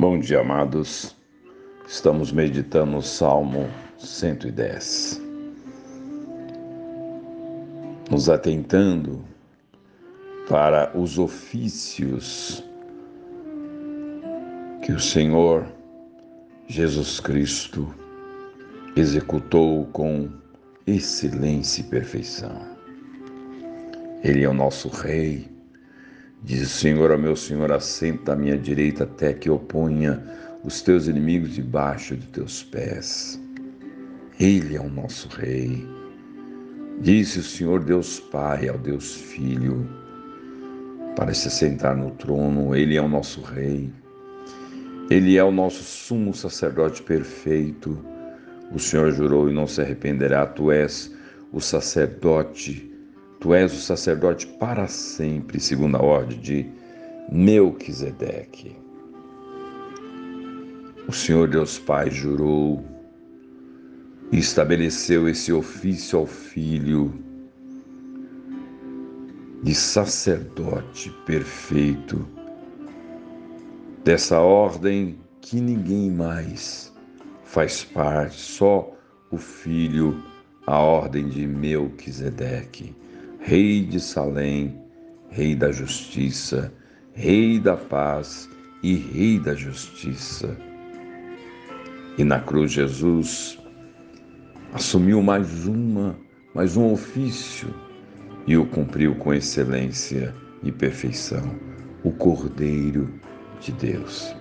Bom dia, amados. Estamos meditando o Salmo 110. Nos atentando para os ofícios que o Senhor Jesus Cristo executou com excelência e perfeição. Ele é o nosso Rei Diz o Senhor ao meu Senhor: assenta à minha direita até que eu ponha os teus inimigos debaixo de teus pés. Ele é o nosso Rei. Disse o Senhor Deus Pai ao Deus Filho para se sentar no trono, Ele é o nosso Rei. Ele é o nosso sumo sacerdote perfeito. O Senhor jurou e não se arrependerá. Tu és o sacerdote Tu és o sacerdote para sempre, segundo a ordem de Melquisedeque. O Senhor Deus Pai jurou e estabeleceu esse ofício ao Filho de sacerdote perfeito, dessa ordem que ninguém mais faz parte, só o Filho, a ordem de Melquisedeque. Rei de Salém, Rei da justiça, Rei da paz e Rei da justiça. E na cruz Jesus assumiu mais uma, mais um ofício e o cumpriu com excelência e perfeição, o Cordeiro de Deus.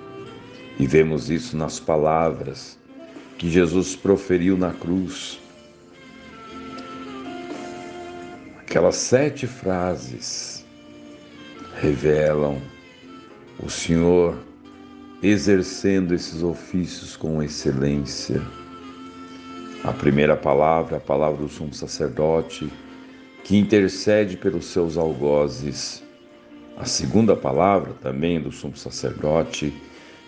E vemos isso nas palavras que Jesus proferiu na cruz Aquelas sete frases revelam o Senhor exercendo esses ofícios com excelência. A primeira palavra, a palavra do sumo sacerdote, que intercede pelos seus algozes. A segunda palavra, também do sumo sacerdote,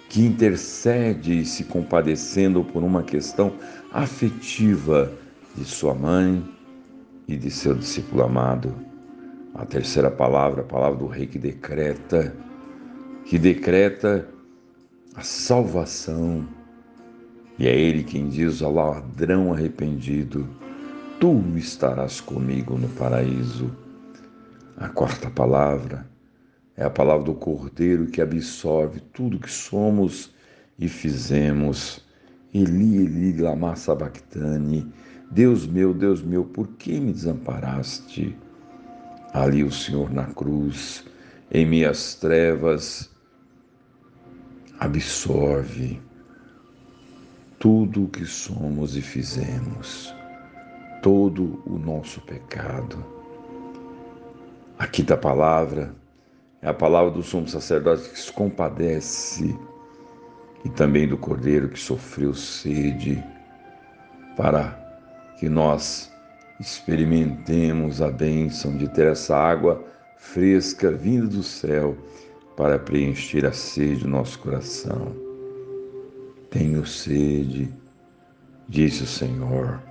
que intercede se compadecendo por uma questão afetiva de sua mãe, e de seu discípulo amado. A terceira palavra, a palavra do rei que decreta, que decreta a salvação. E é ele quem diz ao ladrão arrependido: Tu estarás comigo no paraíso. A quarta palavra é a palavra do Cordeiro que absorve tudo que somos e fizemos. Eli, Eli, lama sabachthani Deus meu, Deus meu, por que me desamparaste? Ali o Senhor na cruz, em minhas trevas, absorve tudo o que somos e fizemos, todo o nosso pecado. A quinta palavra é a palavra do sumo sacerdote que se compadece e também do cordeiro que sofreu sede para que nós experimentemos a bênção de ter essa água fresca vinda do céu para preencher a sede do nosso coração. Tenho sede, disse o Senhor.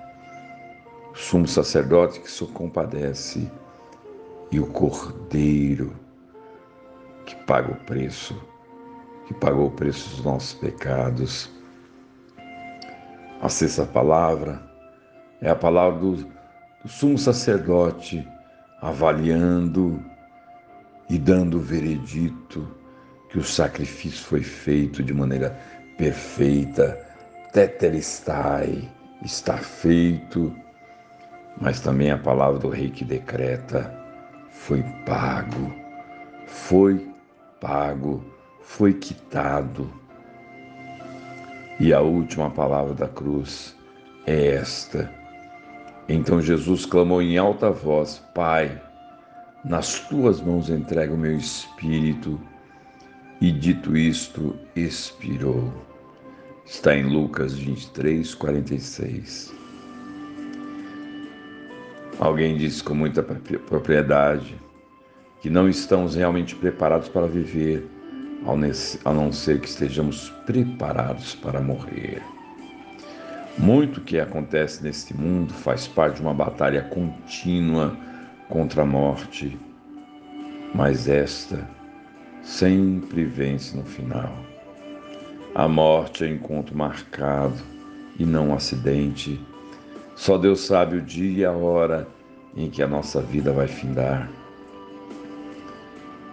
O sumo sacerdote que se compadece e o cordeiro que paga o preço, que pagou o preço dos nossos pecados. A sexta palavra é a palavra do, do sumo sacerdote avaliando e dando o veredito que o sacrifício foi feito de maneira perfeita, tetelestai, está feito, mas também a palavra do rei que decreta foi pago, foi pago, foi quitado. E a última palavra da cruz é esta: então Jesus clamou em alta voz: Pai, nas tuas mãos entrego o meu espírito. E dito isto, expirou. Está em Lucas 23, 46. Alguém disse com muita propriedade que não estamos realmente preparados para viver, a não ser que estejamos preparados para morrer. Muito que acontece neste mundo faz parte de uma batalha contínua contra a morte, mas esta sempre vence no final. A morte é encontro marcado e não um acidente. Só Deus sabe o dia e a hora em que a nossa vida vai findar.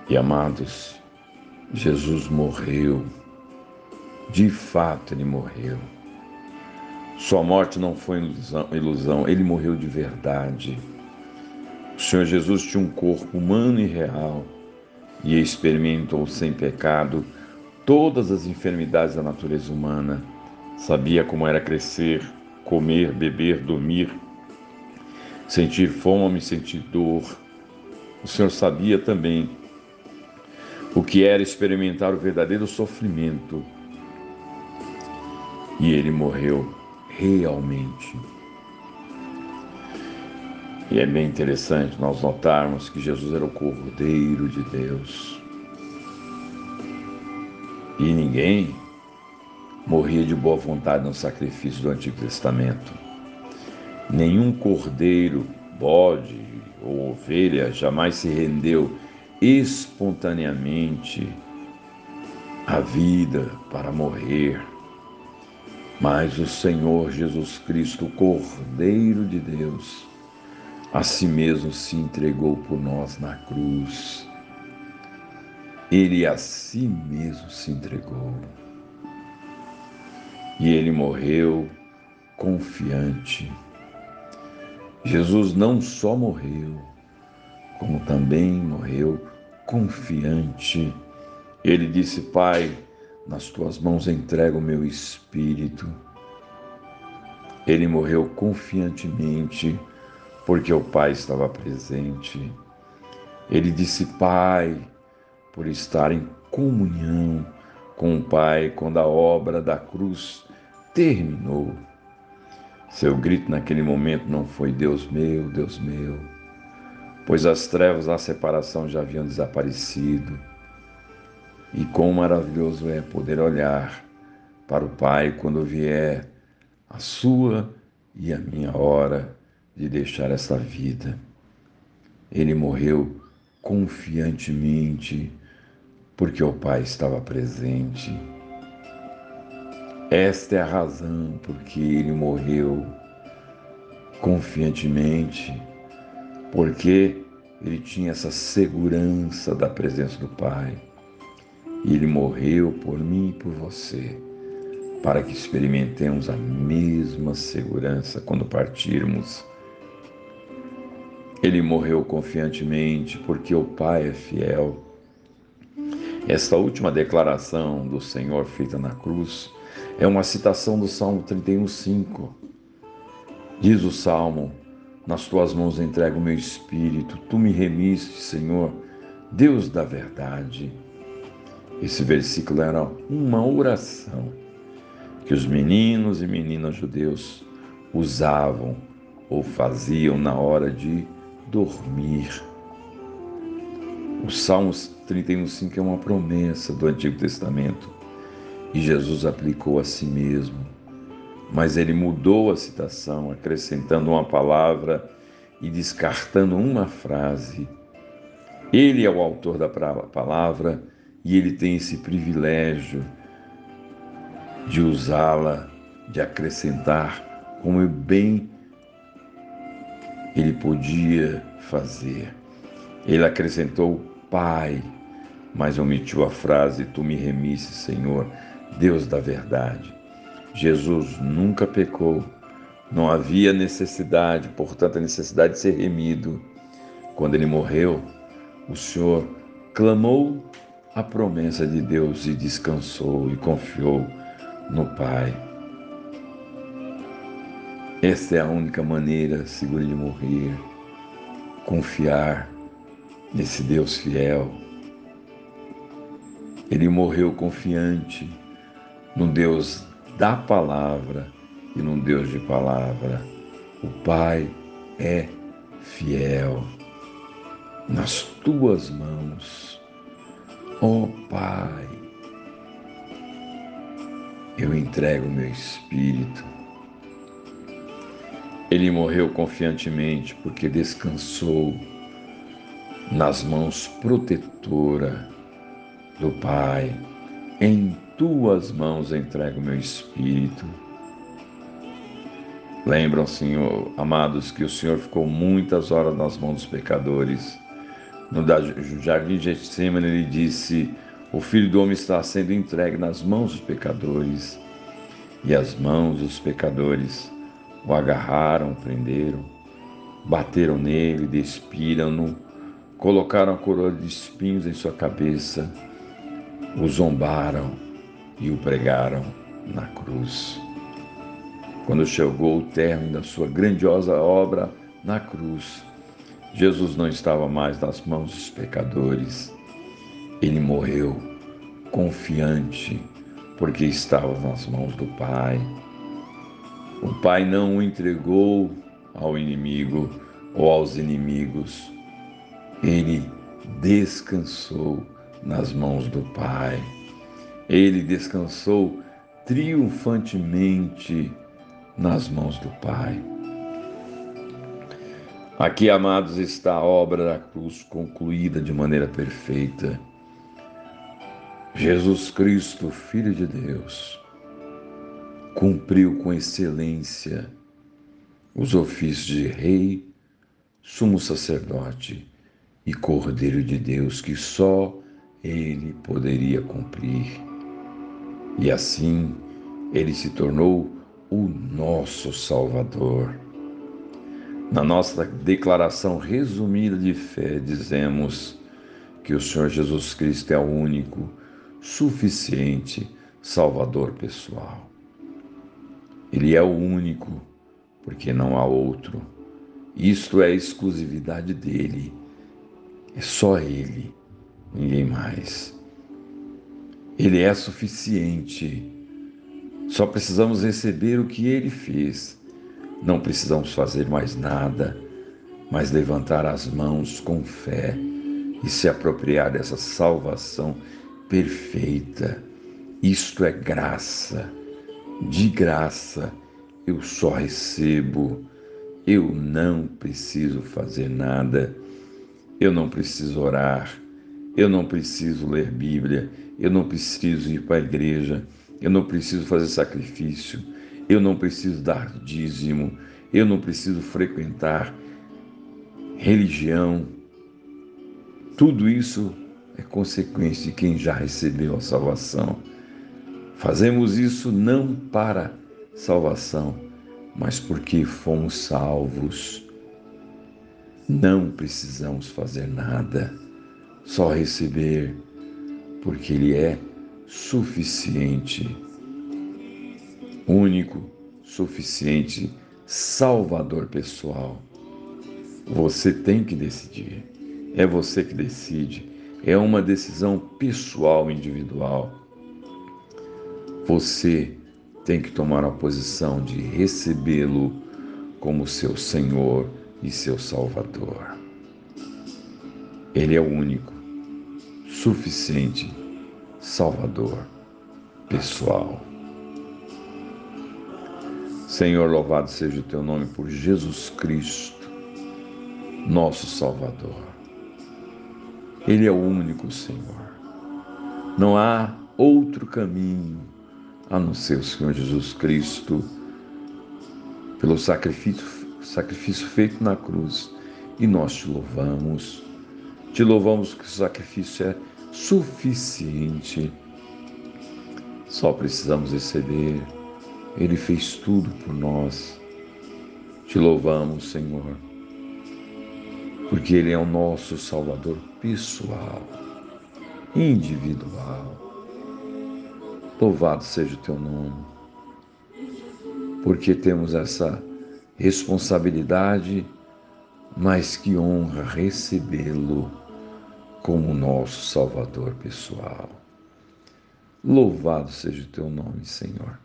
E amados, Jesus morreu. De fato, ele morreu. Sua morte não foi ilusão, ele morreu de verdade. O Senhor Jesus tinha um corpo humano e real e experimentou sem pecado todas as enfermidades da natureza humana. Sabia como era crescer, comer, beber, dormir, sentir fome, sentir dor. O Senhor sabia também o que era experimentar o verdadeiro sofrimento. E ele morreu realmente. E é bem interessante nós notarmos que Jesus era o Cordeiro de Deus. E ninguém morria de boa vontade no sacrifício do Antigo Testamento. Nenhum cordeiro, bode ou ovelha jamais se rendeu espontaneamente à vida para morrer. Mas o Senhor Jesus Cristo, Cordeiro de Deus, a si mesmo se entregou por nós na cruz. Ele a si mesmo se entregou. E ele morreu confiante. Jesus não só morreu, como também morreu confiante. Ele disse: Pai, nas tuas mãos entrego o meu espírito. Ele morreu confiantemente, porque o Pai estava presente. Ele disse: Pai, por estar em comunhão com o Pai quando a obra da cruz terminou. Seu grito naquele momento não foi Deus meu, Deus meu, pois as trevas da separação já haviam desaparecido. E quão maravilhoso é poder olhar para o Pai quando vier a sua e a minha hora de deixar esta vida. Ele morreu confiantemente, porque o Pai estava presente. Esta é a razão porque ele morreu confiantemente, porque ele tinha essa segurança da presença do Pai. E ele morreu por mim e por você, para que experimentemos a mesma segurança quando partirmos ele morreu confiantemente porque o Pai é fiel. Esta última declaração do Senhor feita na cruz é uma citação do Salmo 31:5. Diz o salmo: Nas tuas mãos entrego o meu espírito, tu me remiste, Senhor, Deus da verdade. Esse versículo era uma oração que os meninos e meninas judeus usavam ou faziam na hora de dormir. O Salmos 31,5 é uma promessa do Antigo Testamento e Jesus aplicou a si mesmo, mas ele mudou a citação, acrescentando uma palavra e descartando uma frase. Ele é o autor da palavra e ele tem esse privilégio de usá-la, de acrescentar como bem ele podia fazer. Ele acrescentou Pai, mas omitiu a frase: Tu me remisse, Senhor, Deus da verdade. Jesus nunca pecou, não havia necessidade, portanto, a necessidade de ser remido. Quando ele morreu, o Senhor clamou a promessa de Deus e descansou e confiou no Pai. Esta é a única maneira segura de morrer, confiar nesse Deus fiel. Ele morreu confiante no Deus da palavra e num Deus de palavra. O Pai é fiel nas tuas mãos, ó oh, Pai. Eu entrego meu espírito ele morreu confiantemente porque descansou nas mãos protetora do Pai em tuas mãos entrego meu espírito. Lembram, Senhor, amados, que o Senhor ficou muitas horas nas mãos dos pecadores. No jardim de Getsemane ele disse: O filho do homem está sendo entregue nas mãos dos pecadores. E as mãos dos pecadores o agarraram, prenderam, bateram nele, despiram-no, colocaram a coroa de espinhos em sua cabeça, o zombaram e o pregaram na cruz. Quando chegou o término da sua grandiosa obra na cruz, Jesus não estava mais nas mãos dos pecadores. Ele morreu confiante, porque estava nas mãos do Pai. O Pai não o entregou ao inimigo ou aos inimigos. Ele descansou nas mãos do Pai. Ele descansou triunfantemente nas mãos do Pai. Aqui, amados, está a obra da cruz concluída de maneira perfeita. Jesus Cristo, Filho de Deus, cumpriu com excelência os ofícios de Rei, Sumo Sacerdote e Cordeiro de Deus que só Ele poderia cumprir. E assim ele se tornou o nosso Salvador. Na nossa declaração resumida de fé, dizemos que o Senhor Jesus Cristo é o único, suficiente Salvador pessoal. Ele é o único, porque não há outro. Isto é exclusividade dele. É só ele, ninguém mais. Ele é suficiente. Só precisamos receber o que ele fez não precisamos fazer mais nada, mas levantar as mãos com fé e se apropriar dessa salvação perfeita. Isto é graça, de graça eu só recebo, eu não preciso fazer nada, eu não preciso orar, eu não preciso ler Bíblia, eu não preciso ir para a igreja, eu não preciso fazer sacrifício eu não preciso dar dízimo, eu não preciso frequentar religião. Tudo isso é consequência de quem já recebeu a salvação. Fazemos isso não para salvação, mas porque fomos salvos. Não precisamos fazer nada, só receber, porque Ele é suficiente único, suficiente, salvador pessoal. Você tem que decidir. É você que decide. É uma decisão pessoal, individual. Você tem que tomar a posição de recebê-lo como seu Senhor e seu Salvador. Ele é o único, suficiente Salvador pessoal. Senhor, louvado seja o teu nome por Jesus Cristo, nosso Salvador. Ele é o único Senhor. Não há outro caminho a não ser o Senhor Jesus Cristo, pelo sacrifício, sacrifício feito na cruz. E nós te louvamos. Te louvamos que o sacrifício é suficiente. Só precisamos receber ele fez tudo por nós. Te louvamos, Senhor, porque Ele é o nosso Salvador pessoal, individual. Louvado seja o Teu nome, porque temos essa responsabilidade, mas que honra recebê-lo como nosso Salvador pessoal. Louvado seja o Teu nome, Senhor